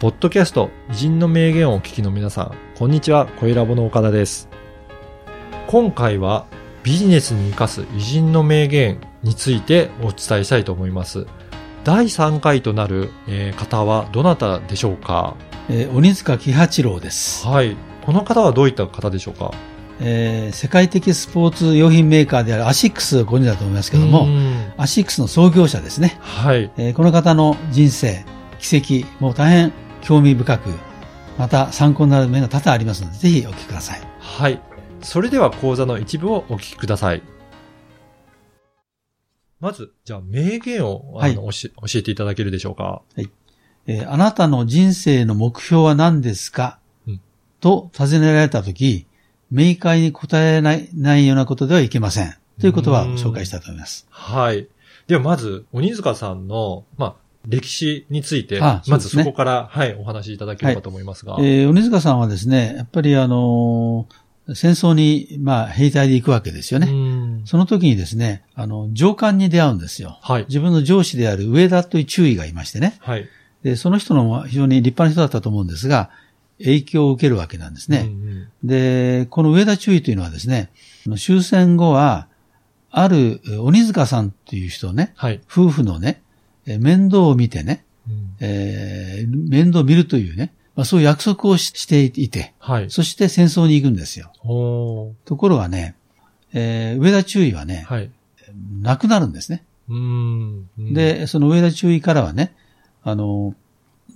ポッドキャスト偉人の名言をお聞きの皆さん、こんにちは、小ラボの岡田です。今回はビジネスに生かす偉人の名言についてお伝えしたいと思います。第3回となる、えー方はどなたでしょうか？えー鬼塚喜八郎です、はい。この方はどういった方でしょうか？えー世界的スポーツ用品メーカーであるアシックスをご存知だと思いますけども、アシックスの創業者ですね。はい。えーこの方の人生、奇跡、もう大変興味深く、また参考になる面が多々ありますので、ぜひお聞きください。はい。それでは講座の一部をお聞きください。まず、じゃあ名言をあの、は教え教えていただけるでしょうか？えーあなたの人生の目標は何ですか、うんと尋ねられたとき、明快に答えないないようなことではいけません。という言葉を紹介したいと思います。はい。ではまず、鬼塚さんの、まあ、歴史について、あそうまずそこから、はい、お話しいただければと思いますが。えー鬼塚さんはですね、やっぱりあのー戦争に、まあ、兵隊で行くわけですようね。んその時にですね、あの、上官に出会うんですよ。はい。自分の上司である上田という注意がいましてね。はい。で、その人の非常に立派な人だったと思うんですが、影響を受けるわけなんですね。うんで、この上田注意というのはですね、終戦後は、あるえー鬼塚さんという人ね、はい。夫婦のね、えー面倒を見てね、うんえー面倒を見るというね、まあ、そういう約束をししていて、はい。そして戦争に行くんですよ。ところがね、えー上田注意はね、はい。亡くなるんですね。うんうん、で、その上田注意からはね、あの、も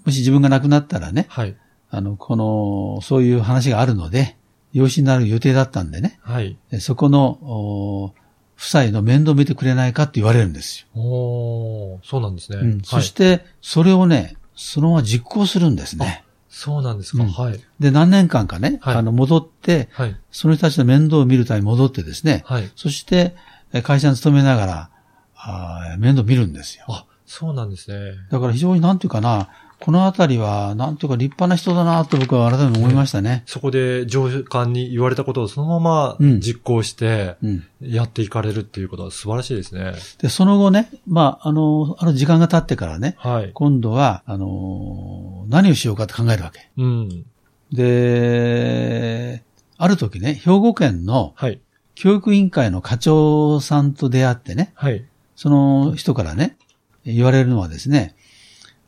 し自分が亡くなったらね、はい。あの、この、そういう話があるので、養子になる予定だったんでね、はい。えそこの、お夫妻の面倒を見てくれないかって言われるんですよ。おーそうなんですね。うん、はいそして、それをね、そのまま実行するんですね。そうなんですか。うんはい。で、何年間かね、はいあの、戻って、はい。その人たちの面倒を見るために戻ってですね、はい。そして、え会社に勤めながら、あー面倒見るんですよ。あ、そうなんですね。だから非常になんていうかな、このあたりは、なんていうか立派な人だなと僕は改めて思いましたね。そこで上官に言われたことをそのままうん実行してうん。やっていかれるっていうことは素晴らしいですね。で、その後ね、まあ、あの、ある時間が経ってからね、はい。今度は、あの、何をしようかって考えるわけ。うん。で、ある時ね、兵庫県のはい。教育委員会の課長さんと出会ってね、はい。その人からね、言われるのはですね、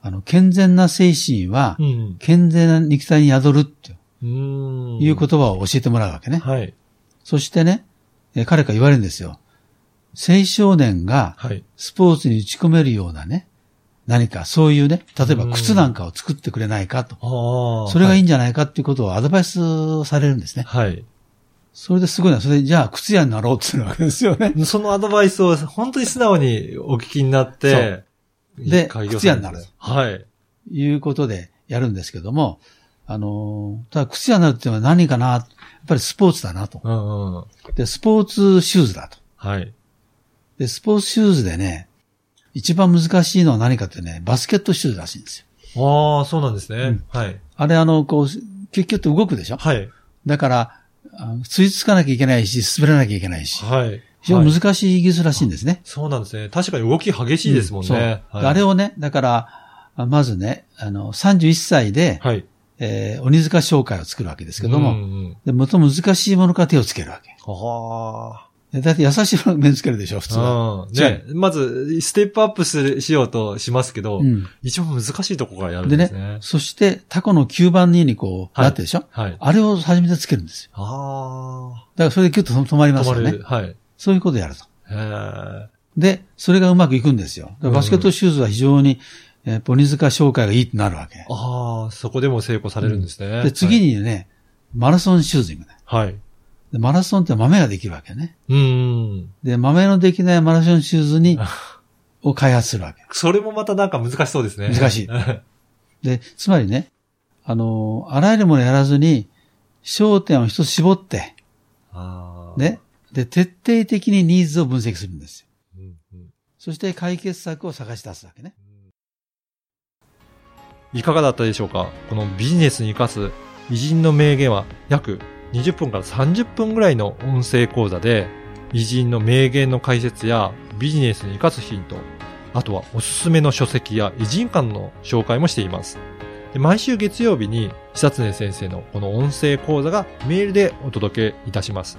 あの、健全な精神はう、ん。健全な肉体に宿るってうん。いう言葉を教えてもらうわけね。はい。そしてね、え彼から言われるんですよ。青少年がはい。スポーツに打ち込めるようなね、何かそういうね、例えば靴なんかを作ってくれないかと。ああ。それがいいんんじゃないかっていうことをアドバイスされるんですね。はい。それですごいな。それで、じゃあ、靴屋になろうってするわけですよね。そのアドバイスを本当に素直にお聞きになって、で靴屋になるはい。いうことでやるんですけども、あのー、ただ靴屋になるっていうのは何かなやっぱりスポーツだなと。うんうん。で、スポーツシューズだと。はい。で、スポーツシューズでね、一番難しいのは何かってね、バスケットシューズらしいんですよ。ああ、そうなんですね。うんはい。あれあの、こう、結局って動くでしょ？はい。だから、あのついつかなきゃいけないし、滑らなきゃいけないし。はい。非常にはい難しい技術らしいんですね。そうなんですね。確かに動き激しいですもんね。そうはいあれをね、だから、あまずね、あの、31歳で、はい。えー鬼塚商会を作るわけですけども、うんうん、で、最も難しいものから手をつけるわけ。あでだって優しいもの目つけるでしょ、普通は。あ。うん。ね、まず、ステップアップする、しようとしますけど、うん。一番難しいとこからやるんでねですね。そして、タコの吸盤2にこう、はいなってるでしょ？はい。あれを初めてつけるんですよ。あだからそれでキュッと止まりあ。ますよね止まる。。はい。そういうことをやると。で、それがうまくいくんですよ。バスケットシューズは非常に、えー鬼塚商会がいいってなるわけ。ああ、そこでも成功されるんですね。で、次にね、マラソンシューズにもね。はい。はい。でマラソンって豆ができるわけね。うんうん。で、豆のできないマラソンシューズに、を開発するわけ。それもまたなんか難しそうですね。難しいは で、つまりね、あの、あらゆるものやらずに、焦点を一つ絞って、ああ。ね、で、徹底的にニーズを分析するんですよ。うんうんそして解決策を探し出すわけね。いかがだったでしょうか？このビジネスに生かす偉人の名言は約20分から30分ぐらいの音声講座で偉人の名言の解説やビジネスに生かすヒント、あとはおすすめの書籍や偉人館の紹介もしています。で毎週月曜日に久常先生のこの音声講座がメールでお届けいたします。